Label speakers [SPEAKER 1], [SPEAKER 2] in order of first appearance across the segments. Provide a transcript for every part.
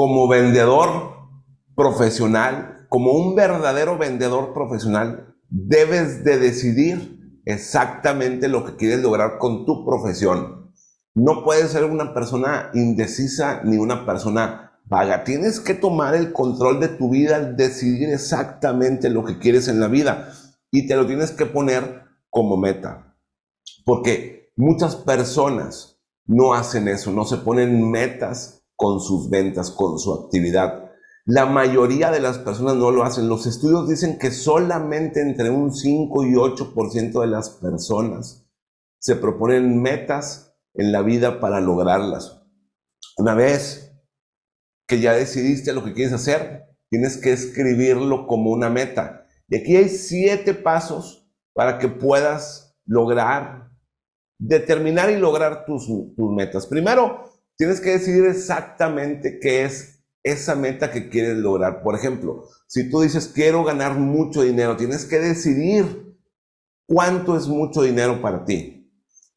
[SPEAKER 1] como vendedor profesional, como un verdadero vendedor profesional, debes de decidir exactamente lo que quieres lograr con tu profesión. No puedes ser una persona indecisa ni una persona vaga. Tienes que tomar el control de tu vida, decidir exactamente lo que quieres en la vida y te lo tienes que poner como meta. Porque muchas personas no hacen eso, no se ponen metas con sus ventas, con su actividad. La mayoría de las personas no lo hacen. Los estudios dicen que solamente entre un 5 y 8% de las personas se proponen metas en la vida para lograrlas. Una vez que ya decidiste lo que quieres hacer, tienes que escribirlo como una meta. Y aquí hay siete pasos para que puedas lograr, determinar y lograr tus, tus metas. Primero, tienes que decidir exactamente qué es esa meta que quieres lograr. Por ejemplo, si tú dices quiero ganar mucho dinero, tienes que decidir cuánto es mucho dinero para ti.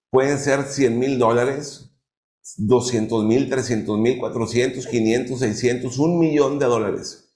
[SPEAKER 1] Pueden ser 100 mil dólares, 200 mil, 300 mil, 400, 500, 600, un millón de dólares.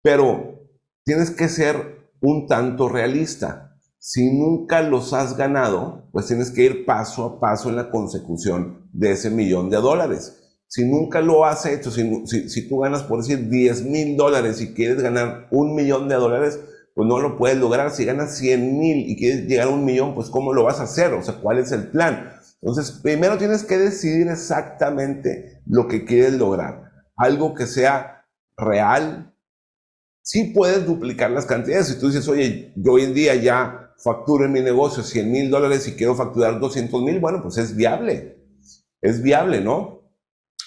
[SPEAKER 1] Pero tienes que ser un tanto realista. Si nunca los has ganado, pues tienes que ir paso a paso en la consecución de ese millón de dólares. Si nunca lo has hecho, si, tú ganas, por decir, 10 mil dólares y quieres ganar un millón de dólares, pues no lo puedes lograr. Si ganas 100 mil y quieres llegar a un millón, pues ¿cómo lo vas a hacer? O sea, ¿cuál es el plan? Entonces, primero tienes que decidir exactamente lo que quieres lograr. Algo que sea real. Sí puedes duplicar las cantidades. Si tú dices, oye, yo hoy en día ya facturo en mi negocio 100 mil dólares y quiero facturar 200 mil, bueno, pues es viable. Es viable, ¿no?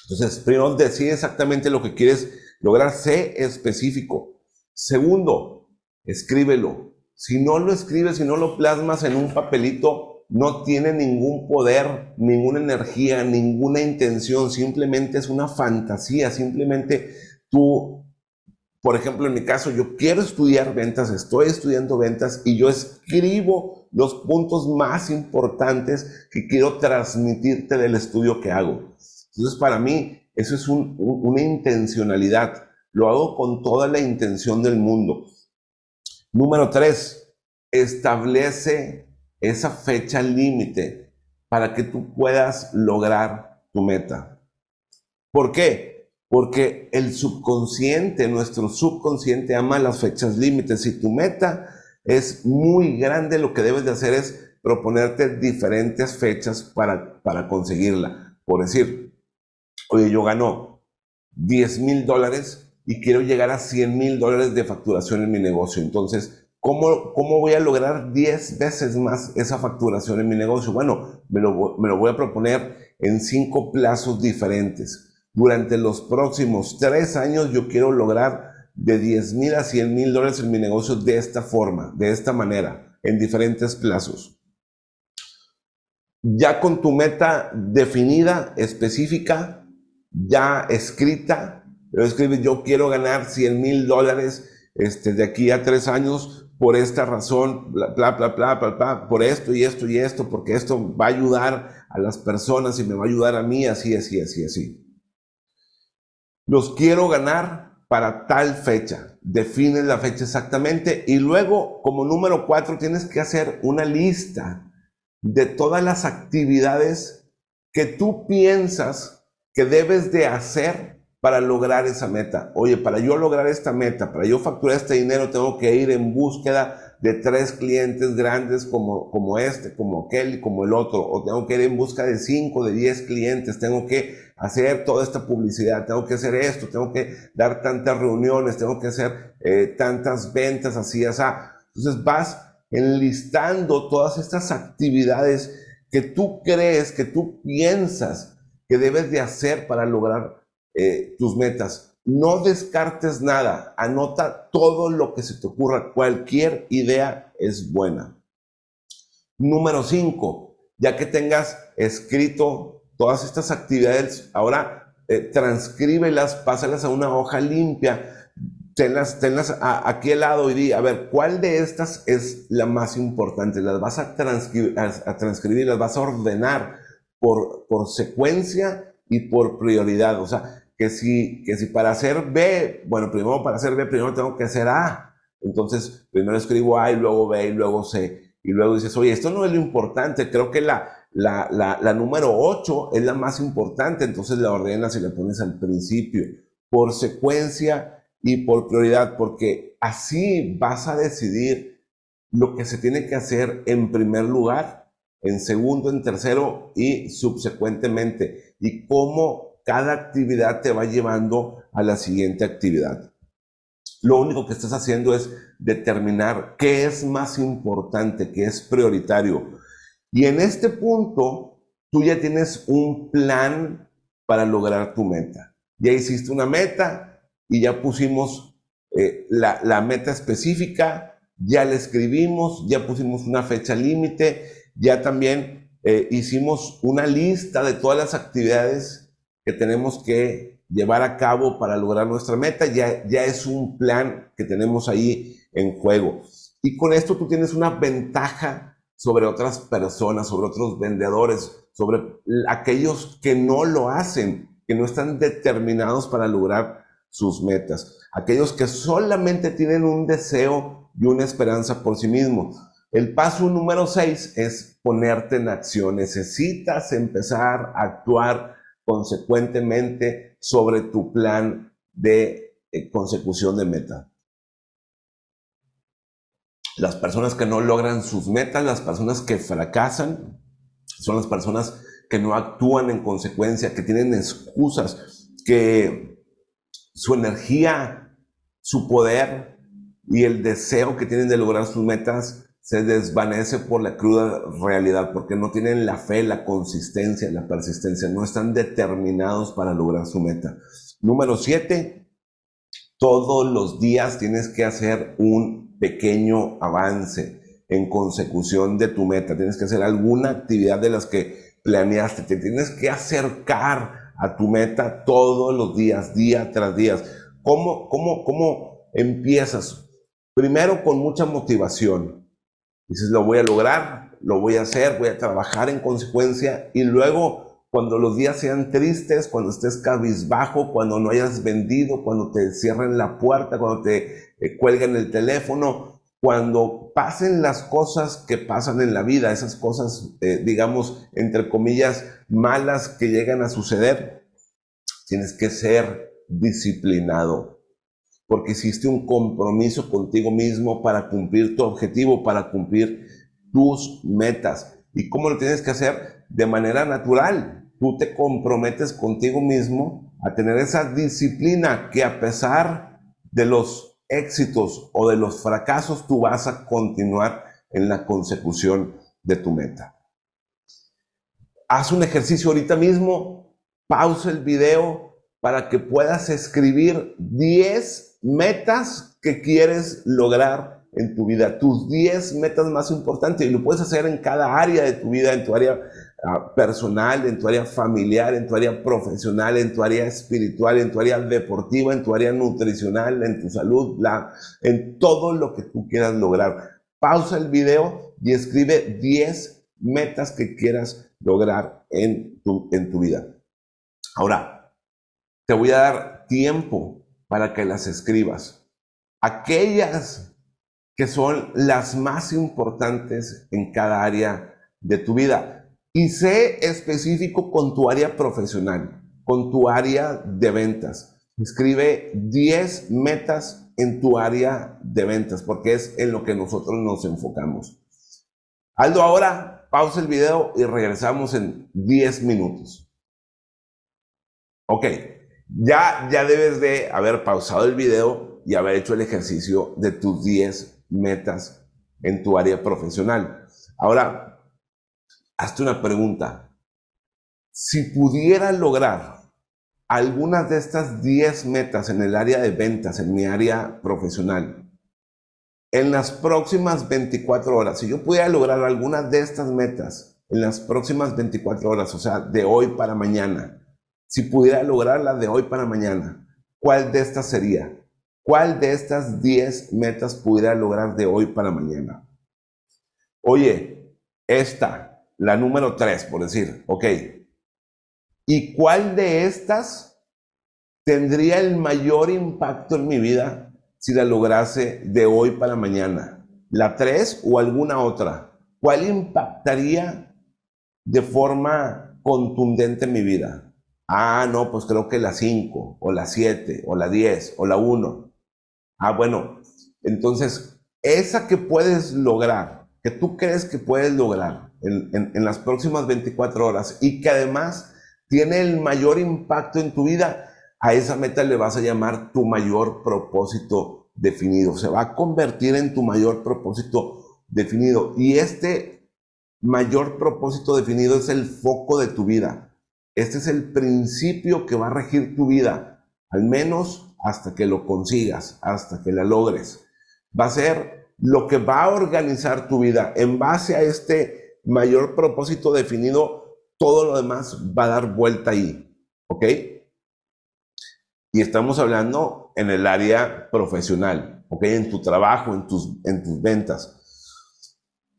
[SPEAKER 1] Entonces, primero, decide exactamente lo que quieres lograr, sé específico. Segundo, escríbelo. Si no lo escribes, si no lo plasmas en un papelito, no tiene ningún poder, ninguna energía, ninguna intención, simplemente es una fantasía, simplemente tú, por ejemplo, en mi caso, yo quiero estudiar ventas, estoy estudiando ventas y yo escribo los puntos más importantes que quiero transmitirte del estudio que hago. Entonces, para mí, eso es una intencionalidad. Lo hago con toda la intención del mundo. Número tres, establece esa fecha límite para que tú puedas lograr tu meta. ¿Por qué? Porque el subconsciente, nuestro subconsciente ama las fechas límites. Si tu meta es muy grande, lo que debes de hacer es proponerte diferentes fechas para, para conseguirla. Por decir, oye, yo gano 10 mil dólares y quiero llegar a 100 mil dólares de facturación en mi negocio. Entonces, ¿cómo, ¿cómo voy a lograr 10 veces más esa facturación en mi negocio? Bueno, me lo, me lo voy a proponer en cinco plazos diferentes. Durante los próximos tres años yo quiero lograr de 10 mil a 100 mil dólares en mi negocio de esta forma, de esta manera, en diferentes plazos. Ya con tu meta definida, específica, ya escrita, pero escribe, yo quiero ganar 100 mil dólares este, de aquí a tres años por esta razón, bla, bla, bla, bla, bla, por esto y esto y esto, porque esto va a ayudar a las personas y me va a ayudar a mí, así, así, así, así. Los quiero ganar para tal fecha. Defines la fecha exactamente y luego, como número cuatro, tienes que hacer una lista de todas las actividades que tú piensas que debes de hacer para lograr esa meta. Oye, para yo lograr esta meta, para yo facturar este dinero, tengo que ir en búsqueda de tres clientes grandes como, como este, como aquel y como el otro. O tengo que ir en busca de cinco, de diez clientes. Tengo que hacer toda esta publicidad. Tengo que hacer esto. Tengo que dar tantas reuniones. Tengo que hacer eh, tantas ventas así, así. Entonces vas enlistando todas estas actividades que tú crees, que tú piensas que debes de hacer para lograr eh, tus metas. No descartes nada, anota todo lo que se te ocurra, cualquier idea es buena. Número 5, ya que tengas escrito todas estas actividades, ahora eh, transcríbelas, pásalas a una hoja limpia, tenlas, tenlas aquí al lado y di, a ver, ¿cuál de estas es la más importante? Las vas a transcribir, a las vas a ordenar por, secuencia y por prioridad. O sea, que si, que si para hacer B, bueno, primero para hacer B, primero tengo que hacer A. Entonces, primero escribo A y luego B y luego C. Y luego dices, oye, esto no es lo importante, creo que la, la, la, la número 8 es la más importante, entonces la ordenas y la pones al principio, por secuencia y por prioridad, porque así vas a decidir lo que se tiene que hacer en primer lugar, en segundo, en tercero y subsecuentemente, y cómo cada actividad te va llevando a la siguiente actividad. Lo único que estás haciendo es determinar qué es más importante, qué es prioritario. Y en este punto, tú ya tienes un plan para lograr tu meta. Ya hiciste una meta y ya pusimos eh, la, meta específica, ya la escribimos, ya pusimos una fecha límite, ya también eh, hicimos una lista de todas las actividades que tenemos que llevar a cabo para lograr nuestra meta, ya, ya es un plan que tenemos ahí en juego. Y con esto tú tienes una ventaja sobre otras personas, sobre otros vendedores, sobre aquellos que no lo hacen, que no están determinados para lograr sus metas, aquellos que solamente tienen un deseo y una esperanza por sí mismos. El paso número seis es ponerte en acción. Necesitas empezar a actuar consecuentemente sobre tu plan de eh, consecución de meta. Las personas que no logran sus metas, las personas que fracasan, son las personas que no actúan en consecuencia, que tienen excusas, que su energía, su poder y el deseo que tienen de lograr sus metas se desvanece por la cruda realidad, porque no tienen la fe, la consistencia, la persistencia, no están determinados para lograr su meta. Número siete, todos los días tienes que hacer un pequeño avance en consecución de tu meta. Tienes que hacer alguna actividad de las que planeaste. Te tienes que acercar a tu meta todos los días, día tras día. ¿Cómo, cómo, cómo empiezas? Primero con mucha motivación Dices, lo voy a lograr, lo voy a hacer, voy a trabajar en consecuencia y luego cuando los días sean tristes, cuando estés cabizbajo, cuando no hayas vendido, cuando te cierren la puerta, cuando te eh, cuelguen el teléfono, cuando pasen las cosas que pasan en la vida, esas cosas, eh, digamos, entre comillas, malas que llegan a suceder, tienes que ser disciplinado porque hiciste un compromiso contigo mismo para cumplir tu objetivo, para cumplir tus metas. ¿Y cómo lo tienes que hacer? De manera natural. Tú te comprometes contigo mismo a tener esa disciplina que a pesar de los éxitos o de los fracasos, tú vas a continuar en la consecución de tu meta. Haz un ejercicio ahorita mismo, pausa el video para que puedas escribir 10 metas que quieres lograr en tu vida, tus 10 metas más importantes y lo puedes hacer en cada área de tu vida, en tu área ah, personal, en tu área familiar, en tu área profesional, en tu área espiritual, en tu área deportiva, en tu área nutricional, en tu salud, la, en todo lo que tú quieras lograr. Pausa el video y escribe 10 metas que quieras lograr en tu, en tu vida. Ahora, te voy a dar tiempo para que las escribas. Aquellas que son las más importantes en cada área de tu vida. Y sé específico con tu área profesional, con tu área de ventas. Escribe 10 metas en tu área de ventas, porque es en lo que nosotros nos enfocamos. Aldo, ahora pausa el video y regresamos en 10 minutos. Ok, ya, ya debes de haber pausado el video y haber hecho el ejercicio de tus 10 metas en tu área profesional. Ahora, hazte una pregunta. Si pudiera lograr algunas de estas 10 metas en el área de ventas, en mi área profesional, en las próximas 24 horas, si yo pudiera lograr algunas de estas metas en las próximas 24 horas, o sea, de hoy para mañana, si pudiera lograrla de hoy para mañana, ¿cuál de estas sería? ¿Cuál de estas 10 metas pudiera lograr de hoy para mañana? Oye, esta, la número 3, por decir, ok. ¿Y cuál de estas tendría el mayor impacto en mi vida si la lograse de hoy para mañana? ¿La 3 o alguna otra? ¿Cuál impactaría de forma contundente en mi vida? Ah, no, pues creo que la 5, o la 7, o la 10, o la 1. Ah, bueno, entonces, esa que puedes lograr, que tú crees que puedes lograr en, las próximas 24 horas y que además tiene el mayor impacto en tu vida, a esa meta le vas a llamar tu mayor propósito definido. Se va a convertir en tu mayor propósito definido. Y este mayor propósito definido es el foco de tu vida. Este es el principio que va a regir tu vida, al menos hasta que lo consigas, hasta que la logres. Va a ser lo que va a organizar tu vida. En base a este mayor propósito definido, todo lo demás va a dar vuelta ahí. ¿Ok? Y estamos hablando en el área profesional, ¿ok? En tu trabajo, en tus, en tus ventas.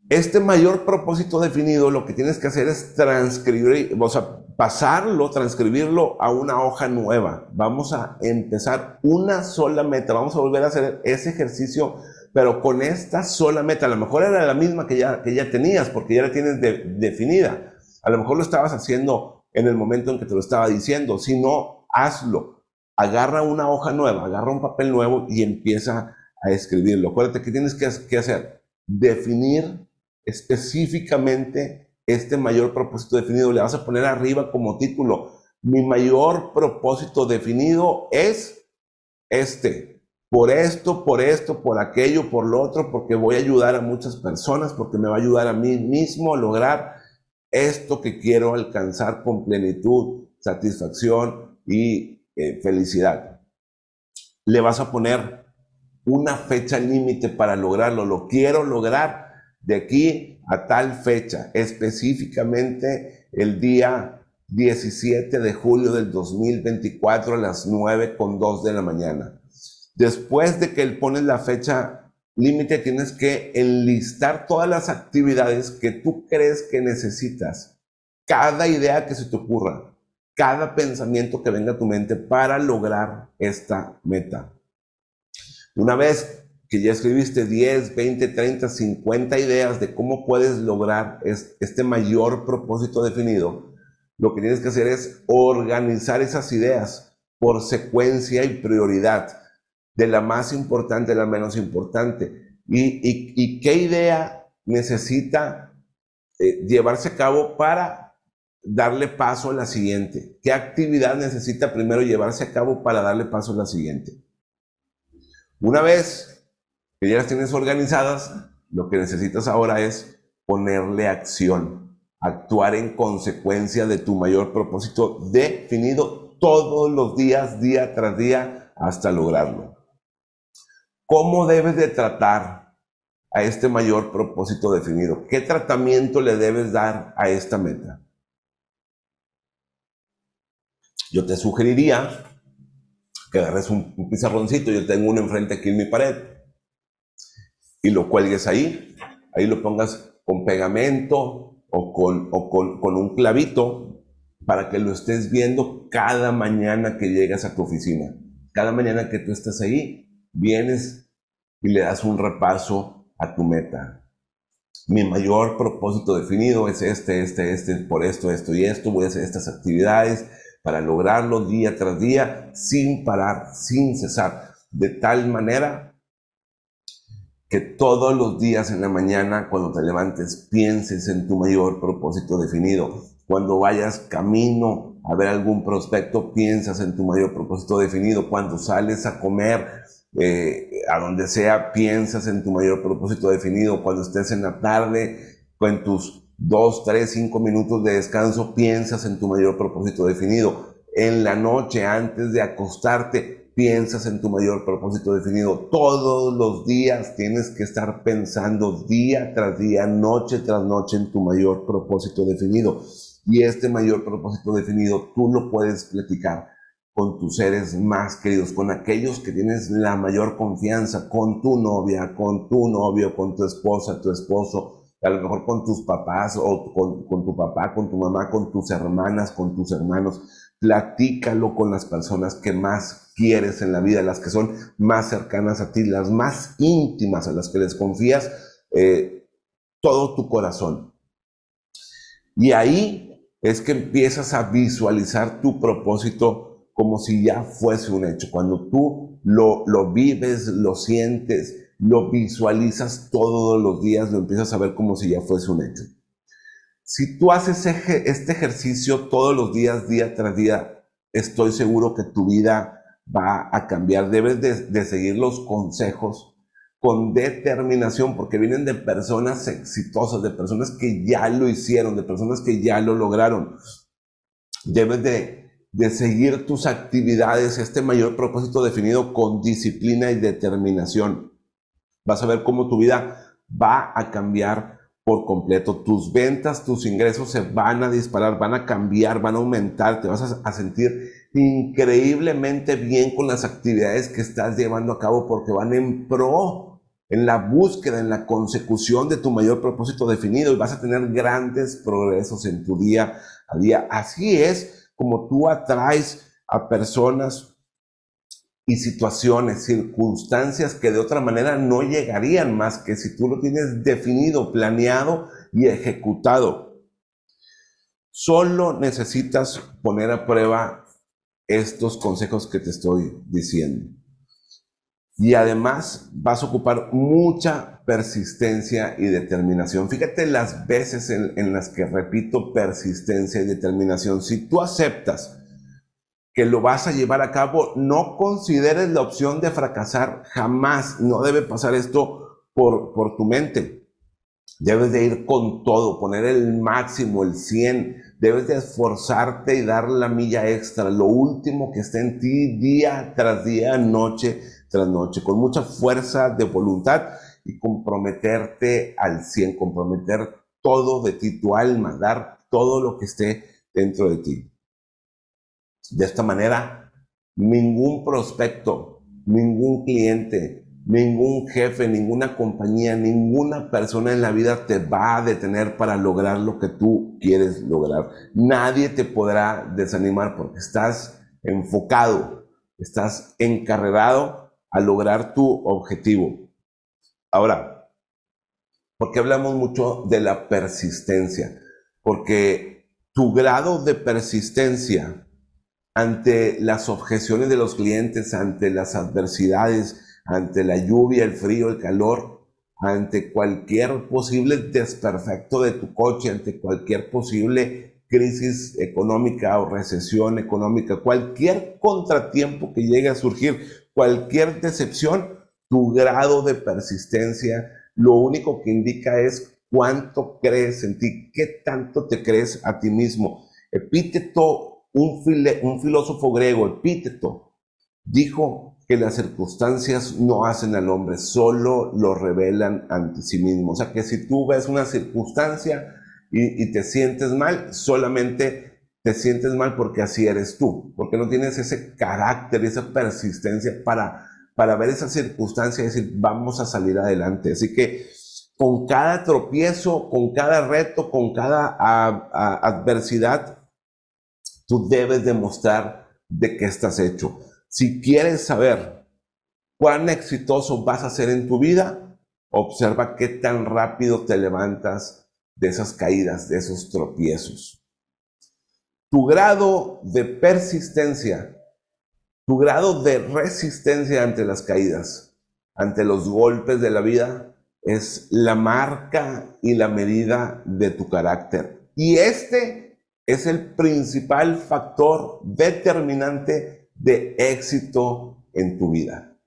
[SPEAKER 1] Este mayor propósito definido, lo que tienes que hacer es transcribir, o sea, pasarlo, transcribirlo a una hoja nueva. Vamos a empezar una sola meta. Vamos a volver a hacer ese ejercicio, pero con esta sola meta. A lo mejor era la misma que ya, que ya tenías, porque ya la tienes definida. A lo mejor lo estabas haciendo en el momento en que te lo estaba diciendo. Si no, hazlo agarra una hoja nueva, agarra un papel nuevo y empieza a escribirlo. Acuérdate que tienes que, hacer, definir específicamente este mayor propósito definido. Le vas a poner arriba como título, mi mayor propósito definido es este. Por esto, por esto, por aquello, por lo otro, porque voy a ayudar a muchas personas, porque me va a ayudar a mí mismo a lograr esto que quiero alcanzar con plenitud, satisfacción y eh, felicidad. Le vas a poner una fecha límite para lograrlo. Lo quiero lograr de aquí a tal fecha, específicamente el día 17 de julio del 2024 a las 9 con 2 de la mañana. Después de que él pones la fecha límite, tienes que enlistar todas las actividades que tú crees que necesitas. Cada idea que se te ocurra cada pensamiento que venga a tu mente para lograr esta meta. Una vez que ya escribiste 10, 20, 30, 50 ideas de cómo puedes lograr este mayor propósito definido, lo que tienes que hacer es organizar esas ideas por secuencia y prioridad, de la más importante a la menos importante. ¿Y, qué idea necesita eh, llevarse a cabo para darle paso a la siguiente? ¿Qué actividad necesita primero llevarse a cabo para darle paso a la siguiente? Una vez que ya las tienes organizadas, lo que necesitas ahora es ponerle acción, actuar en consecuencia de tu mayor propósito definido todos los días, día tras día, hasta lograrlo. ¿Cómo debes de tratar a este mayor propósito definido? ¿Qué tratamiento le debes dar a esta meta? Yo te sugeriría que agarres un, pizarroncito, yo tengo uno enfrente aquí en mi pared, y lo cuelgues ahí, ahí lo pongas con pegamento o con, con, un clavito para que lo estés viendo cada mañana que llegas a tu oficina. Cada mañana que tú estás ahí, vienes y le das un repaso a tu meta. Mi mayor propósito definido es este, este, este, por esto, esto y esto. Voy a hacer estas actividades para lograrlo día tras día, sin parar, sin cesar, de tal manera que todos los días en la mañana, cuando te levantes, pienses en tu mayor propósito definido. Cuando vayas camino a ver algún prospecto, piensas en tu mayor propósito definido. Cuando sales a comer, eh, a donde sea, piensas en tu mayor propósito definido. Cuando estés en la tarde, con tus dos, tres, cinco minutos de descanso, piensas en tu mayor propósito definido. En la noche, antes de acostarte, piensas en tu mayor propósito definido. Todos los días tienes que estar pensando día tras día, noche tras noche en tu mayor propósito definido. Y este mayor propósito definido tú lo puedes platicar con tus seres más queridos, con aquellos que tienes la mayor confianza, con tu novia, con tu novio, con tu esposa, tu esposo, a lo mejor con tus papás o con, tu papá, con tu mamá, con tus hermanas, con tus hermanos, platícalo con las personas que más quieres en la vida, las que son más cercanas a ti, las más íntimas a las que les confías eh, todo tu corazón. Y ahí es que empiezas a visualizar tu propósito como si ya fuese un hecho. Cuando tú lo, lo vives, lo sientes, lo visualizas todos los días, lo empiezas a ver como si ya fuese un hecho. Si tú haces este ejercicio todos los días, día tras día, estoy seguro que tu vida va a cambiar. Debes de, seguir los consejos con determinación, porque vienen de personas exitosas, de personas que ya lo hicieron, de personas que ya lo lograron. Debes de, de seguir tus actividades, este mayor propósito definido con disciplina y determinación. Vas a ver cómo tu vida va a cambiar por completo. Tus ventas, tus ingresos se van a disparar, van a cambiar, van a aumentar, te vas a, sentir increíblemente bien con las actividades que estás llevando a cabo porque van en pro, en la búsqueda, en la consecución de tu mayor propósito definido y vas a tener grandes progresos en tu día a día. Así es como tú atraes a personas y situaciones, circunstancias que de otra manera no llegarían más que si tú lo tienes definido, planeado y ejecutado. Solo necesitas poner a prueba estos consejos que te estoy diciendo. Y además vas a ocupar mucha persistencia y determinación. Fíjate las veces en, las que repito persistencia y determinación. Si tú aceptas que lo vas a llevar a cabo, no consideres la opción de fracasar jamás. No debe pasar esto por, por tu mente. Debes de ir con todo, poner el máximo, el 100. Debes de esforzarte y dar la milla extra, lo último que esté en ti día tras día, noche tras noche, con mucha fuerza de voluntad y comprometerte al 100, comprometer todo de ti, tu alma, dar todo lo que esté dentro de ti. De esta manera, ningún prospecto, ningún cliente, ningún jefe, ninguna compañía, ninguna persona en la vida te va a detener para lograr lo que tú quieres lograr. Nadie te podrá desanimar porque estás enfocado, estás encarregado a lograr tu objetivo. Ahora, ¿por qué hablamos mucho de la persistencia? Porque tu grado de persistencia ante las objeciones de los clientes, ante las adversidades, ante la lluvia, el frío, el calor, ante cualquier posible desperfecto de tu coche, ante cualquier posible crisis económica o recesión económica, cualquier contratiempo que llegue a surgir, cualquier decepción, tu grado de persistencia, lo único que indica es cuánto crees en ti, qué tanto te crees a ti mismo. Epíteto un, filósofo griego, Epíteto, dijo que las circunstancias no hacen al hombre, solo lo revelan ante sí mismo. O sea que si tú ves una circunstancia y, te sientes mal, solamente te sientes mal porque así eres tú, porque no tienes ese carácter, esa persistencia para, para ver esa circunstancia y decir, vamos a salir adelante. Así que con cada tropiezo, con cada reto, con cada adversidad, Tú debes demostrar de qué estás hecho. Si quieres saber cuán exitoso vas a ser en tu vida, observa qué tan rápido te levantas de esas caídas, de esos tropiezos. Tu grado de persistencia, tu grado de resistencia ante las caídas, ante los golpes de la vida, es la marca y la medida de tu carácter. Y este es el principal factor determinante de éxito en tu vida.